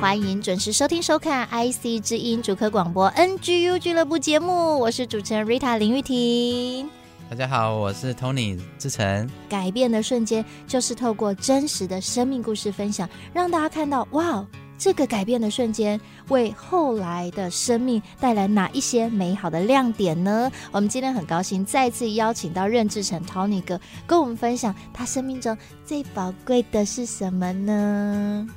欢迎准时收听收看 IC 之音主客广播 NGU 俱乐部节目，我是主持人 Rita 林玉婷。大家好，我是 Tony 志成。改变的瞬间，就是透过真实的生命故事分享，让大家看到哇，这个改变的瞬间为后来的生命带来哪一些美好的亮点呢？我们今天很高兴再次邀请到任志成 Tony 哥跟我们分享他生命中最宝贵的是什么呢？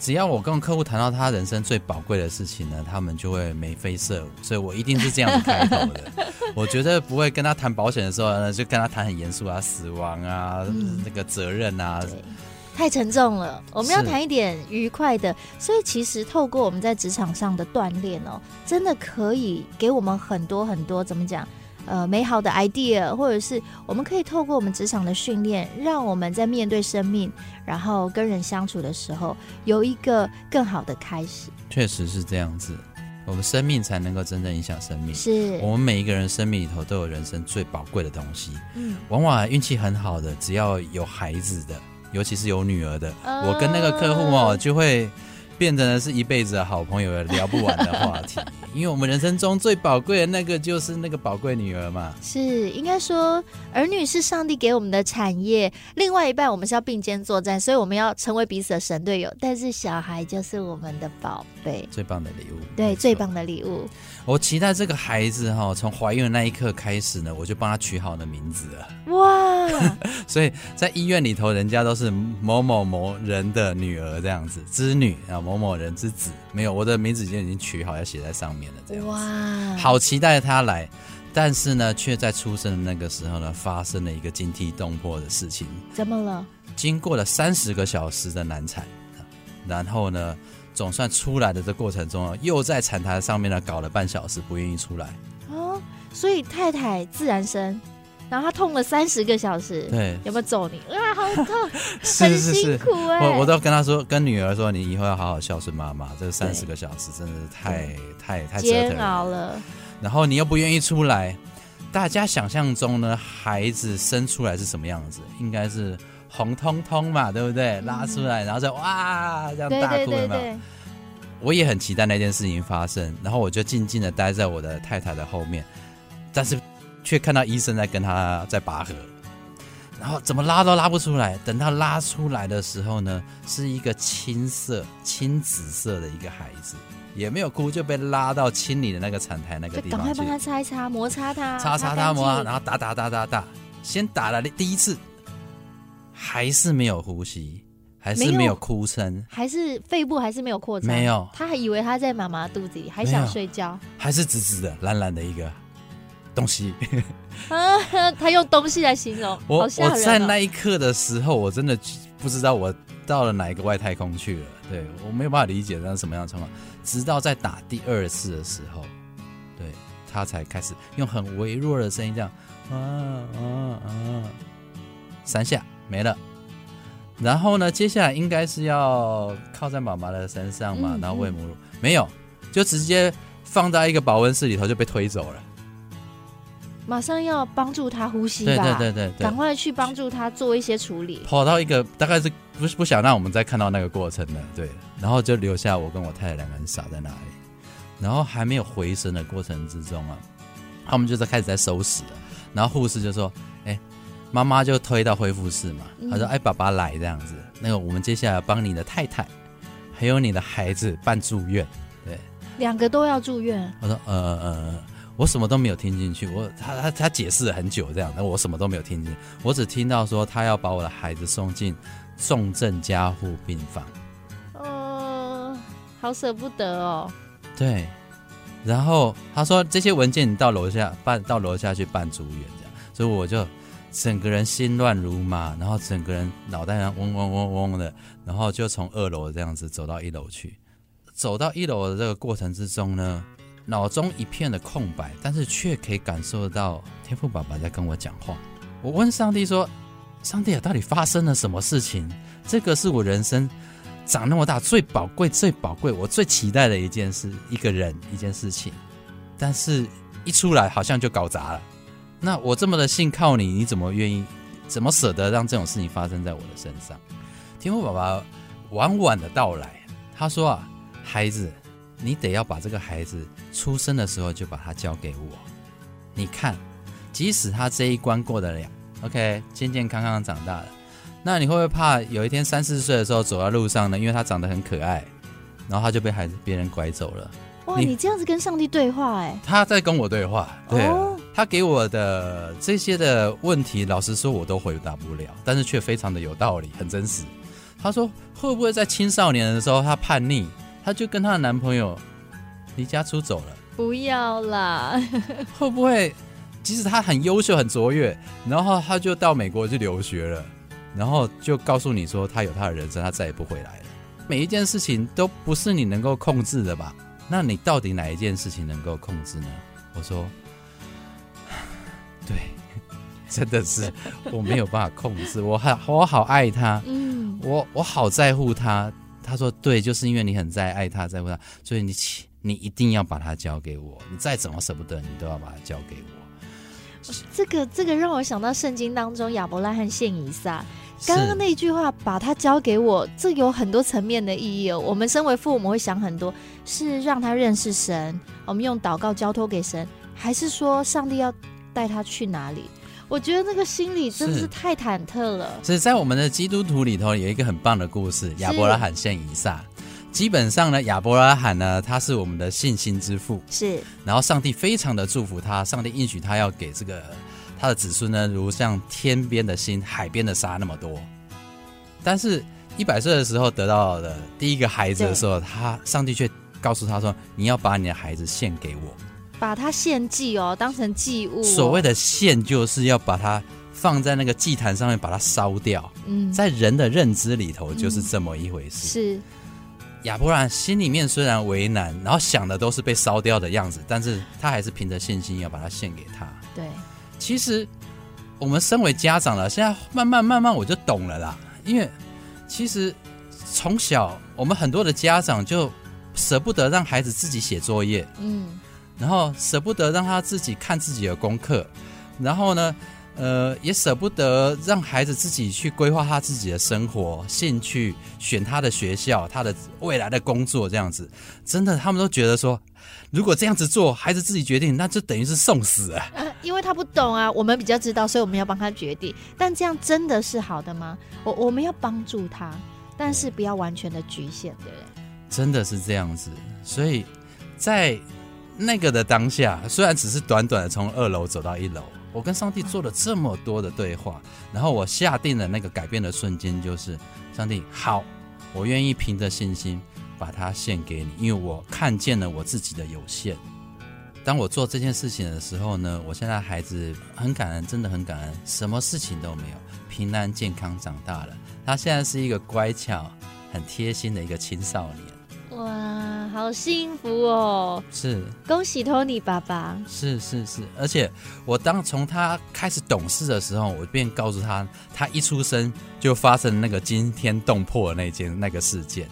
只要我跟客户谈到他人生最宝贵的事情呢，他们就会眉飞色舞，所以我一定是这样子开头的。我觉得不会跟他谈保险的时候呢，就跟他谈很严肃啊，死亡啊，嗯、那个责任啊，太沉重了。我们要谈一点愉快的。所以其实透过我们在职场上的锻炼哦，真的可以给我们很多很多怎么讲？呃，美好的 idea，或者是我们可以透过我们职场的训练，让我们在面对生命，然后跟人相处的时候，有一个更好的开始。确实是这样子，我们生命才能够真正影响生命。是我们每一个人生命里头都有人生最宝贵的东西。嗯，往往运气很好的，只要有孩子的，尤其是有女儿的，呃、我跟那个客户哦，就会。变成了是一辈子的好朋友，聊不完的话题。因为我们人生中最宝贵的那个就是那个宝贵女儿嘛。是，应该说儿女是上帝给我们的产业，另外一半我们是要并肩作战，所以我们要成为彼此的神队友。但是小孩就是我们的宝贝，最棒的礼物。对，最棒的礼物。我期待这个孩子哈，从怀孕的那一刻开始呢，我就帮他取好的名字了。哇！所以在医院里头，人家都是某某某人的女儿这样子，之女啊。某某人之子，没有，我的名字已经已经取好，要写在上面了。这样哇，好期待他来，但是呢，却在出生的那个时候呢，发生了一个惊天动魄的事情。怎么了？经过了三十个小时的难产，然后呢，总算出来的这过程中，又在产台上面呢搞了半小时，不愿意出来。哦，所以太太自然生。然后他痛了三十个小时，对，有没有揍你？啊，好痛，是是是，很辛苦哎、欸。我我都跟他说，跟女儿说，你以后要好好孝顺妈妈。这三十个小时真的是太太太煎熬了。然后你又不愿意出来，大家想象中呢，孩子生出来是什么样子？应该是红彤彤嘛，对不对？拉出来，然后再哇这样大哭有没有？我也很期待那件事情发生，然后我就静静的待在我的太太的后面，但是。却看到医生在跟他在拔河，然后怎么拉都拉不出来。等他拉出来的时候呢，是一个青色、青紫色的一个孩子，也没有哭，就被拉到清理的那个产台那个地方去。赶快帮他擦一擦，摩擦他，擦擦他摩擦，然后打打打打打，先打了第一次，还是没有呼吸，还是没有哭声，还是肺部还是没有扩张，没有。他还以为他在妈妈肚子里，还想睡觉，还是直直的、蓝蓝的一个。东西啊，他用东西来形容 我。哦、我在那一刻的时候，我真的不知道我到了哪一个外太空去了。对，我没有办法理解那是什么样的状况。直到在打第二次的时候，对，他才开始用很微弱的声音这样啊啊啊，三下没了。然后呢，接下来应该是要靠在妈妈的身上嘛，嗯、然后喂母乳，没有，就直接放在一个保温室里头就被推走了。马上要帮助他呼吸吧，对对对对，赶快去帮助他做一些处理。跑到一个大概是不是不想让我们再看到那个过程的，对，然后就留下我跟我太太两个人傻在那里，然后还没有回神的过程之中啊，他们就在开始在收拾。了，然后护士就说：“哎，妈妈就推到恢复室嘛，他说：‘哎，爸爸来这样子，那个我们接下来帮你的太太还有你的孩子办住院，对，两个都要住院。’我说：‘呃呃。呃’。”我什么都没有听进去，我他他他解释了很久这样，但我什么都没有听进，我只听到说他要把我的孩子送进重症加护病房。哦，好舍不得哦。对，然后他说这些文件你到楼下办，到楼下去办住院这样，所以我就整个人心乱如麻，然后整个人脑袋上嗡嗡嗡嗡的，然后就从二楼这样子走到一楼去。走到一楼的这个过程之中呢，脑中一片的空白，但是却可以感受到天父爸爸在跟我讲话。我问上帝说：“上帝啊，到底发生了什么事情？这个是我人生长那么大最宝贵、最宝贵、我最期待的一件事，一个人，一件事情。但是一出来，好像就搞砸了。那我这么的信靠你，你怎么愿意，怎么舍得让这种事情发生在我的身上？”天父爸爸晚晚的到来，他说：“啊，孩子，你得要把这个孩子出生的时候就把他交给我。你看。”即使他这一关过得了，OK，健健康康长大了，那你会不会怕有一天三四岁的时候走在路上呢？因为他长得很可爱，然后他就被孩子别人拐走了。哇，你，你这样子跟上帝对话哎？他在跟我对话，对，哦，他给我的这些的问题，老实说我都回答不了，但是却非常的有道理，很真实。他说会不会在青少年的时候他叛逆，他就跟她的男朋友离家出走了？不要啦，会不会？即使她很优秀、很卓越，然后她就到美国去留学了，然后就告诉你说她有她的人生，她再也不回来了。每一件事情都不是你能够控制的吧？那你到底哪一件事情能够控制呢？我说，对，真的是我没有办法控制。我好，我好爱他，嗯，我我好在乎他。他说，对，就是因为你很在爱他，在乎他，所以你你一定要把他交给我。你再怎么舍不得，你都要把他交给我。这个这个让我想到圣经当中亚伯拉罕献以撒，刚刚那句话把他交给我，这有很多层面的意义哦。我们身为父母会想很多，是让他认识神，我们用祷告交托给神，还是说上帝要带他去哪里？我觉得那个心里真的是太忐忑了。是在我们的基督徒里头有一个很棒的故事，亚伯拉罕献以撒。基本上呢，亚伯拉罕呢，他是我们的信心之父，是。然后上帝非常的祝福他，上帝应许他要给这个他的子孙呢，如像天边的星、海边的沙那么多。但是，一百岁的时候得到的第一个孩子的时候，他上帝却告诉他说：“你要把你的孩子献给我，把它献祭哦，当成祭物哦。”所谓的献，就是要把它放在那个祭坛上面，把它烧掉。嗯，在人的认知里头，就是这么一回事。嗯，是。亚伯兰心里面虽然为难，然后想的都是被烧掉的样子，但是他还是凭着信心要把它献给他。对，其实我们身为家长了，现在慢慢慢慢我就懂了啦。因为其实从小我们很多的家长就舍不得让孩子自己写作业，嗯，然后舍不得让他自己看自己的功课，然后呢，呃，也舍不得让孩子自己去规划他自己的生活、兴趣，选他的学校、他的未来的工作，这样子，真的，他们都觉得说，如果这样子做，孩子自己决定，那就等于是送死啊。呃，因为他不懂啊，我们比较知道，所以我们要帮他决定。但这样真的是好的吗？我我们要帮助他，但是不要完全的局限，对不对？真的是这样子，所以在那个的当下，虽然只是短短的从二楼走到一楼。我跟上帝做了这么多的对话，然后我下定了那个改变的瞬间，就是上帝好，我愿意凭着信心把它献给你，因为我看见了我自己的有限。当我做这件事情的时候呢，我现在孩子很感恩，真的很感恩，什么事情都没有，平安健康长大了。他现在是一个乖巧、很贴心的一个青少年。哇，好幸福哦！是，恭喜托尼爸爸。是是是，而且我当从他开始懂事的时候，我便告诉他，他一出生就发生那个惊天动魄的那件那个事件。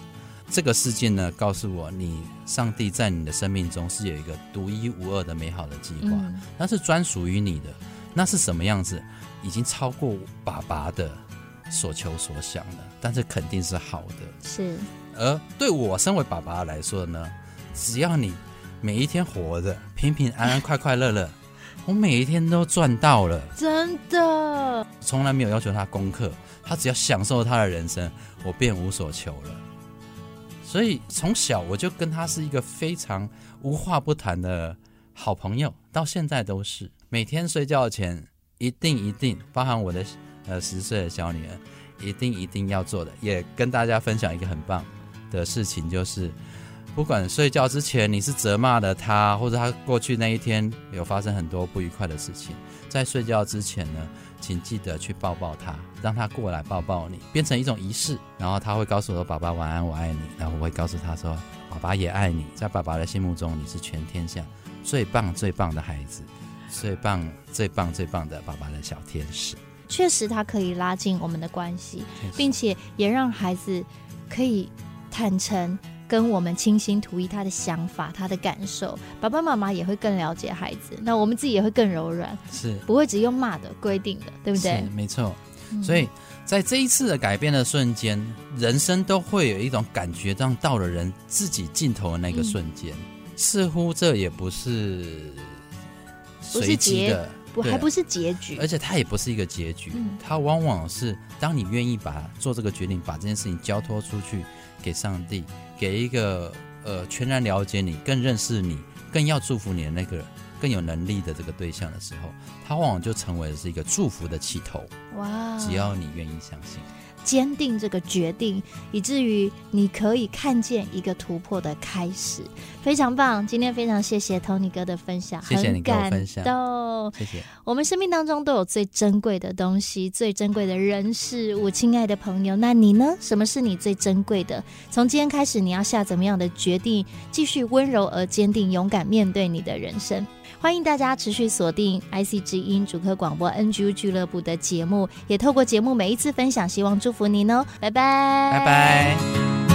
这个事件呢，告诉我，你上帝在你的生命中是有一个独一无二的美好的计划，嗯、那是专属于你的。那是什么样子？已经超过爸爸的所求所想了，但是肯定是好的。是。而对我身为爸爸来说呢，只要你每一天活着平平安安、快快乐乐，我每一天都赚到了。真的，从来没有要求他功课，他只要享受他的人生，我便无所求了。所以从小我就跟他是一个非常无话不谈的好朋友，到现在都是。每天睡觉前一定一定，包含我的呃十岁的小女儿，一定一定要做的，也跟大家分享一个很棒的事情就是，不管睡觉之前你是责骂了他，或者他过去那一天有发生很多不愉快的事情，在睡觉之前呢，请记得去抱抱他，让他过来抱抱你，变成一种仪式。然后他会告诉我说：“爸爸晚安，我爱你。”然后我会告诉他说：“爸爸也爱你，在爸爸的心目中你是全天下最棒最棒的孩子，最棒最棒最棒的爸爸的小天使。”确实，他可以拉近我们的关系，并且也让孩子可以坦诚跟我们倾心吐意他的想法、他的感受。爸爸妈妈也会更了解孩子，那我们自己也会更柔软，是不会只用骂的、规定的，对不对？没错。所以在这一次的改变的瞬间，嗯、人生都会有一种感觉，让到了人自己尽头的那个瞬间，嗯、似乎这也不是随机的。不还不是结局，而且它也不是一个结局，嗯、它往往是当你愿意把做这个决定，把这件事情交托出去给上帝，给一个呃全然了解你、更认识你、更要祝福你的那个人。更有能力的这个对象的时候，他往往就成为是一个祝福的起头。哇！只要你愿意相信。坚定这个决定，以至于你可以看见一个突破的开始，非常棒！今天非常谢谢 Tony 哥的分享，谢谢你跟我分享，感，谢谢。我们生命当中都有最珍贵的东西，最珍贵的人事物，亲爱的朋友，那你呢？什么是你最珍贵的？从今天开始，你要下怎么样的决定？继续温柔而坚定，勇敢面对你的人生。欢迎大家持续锁定 IC 之音主科广播 NGU 俱乐部的节目，也透过节目每一次分享，希望祝福您哦，拜拜，拜拜。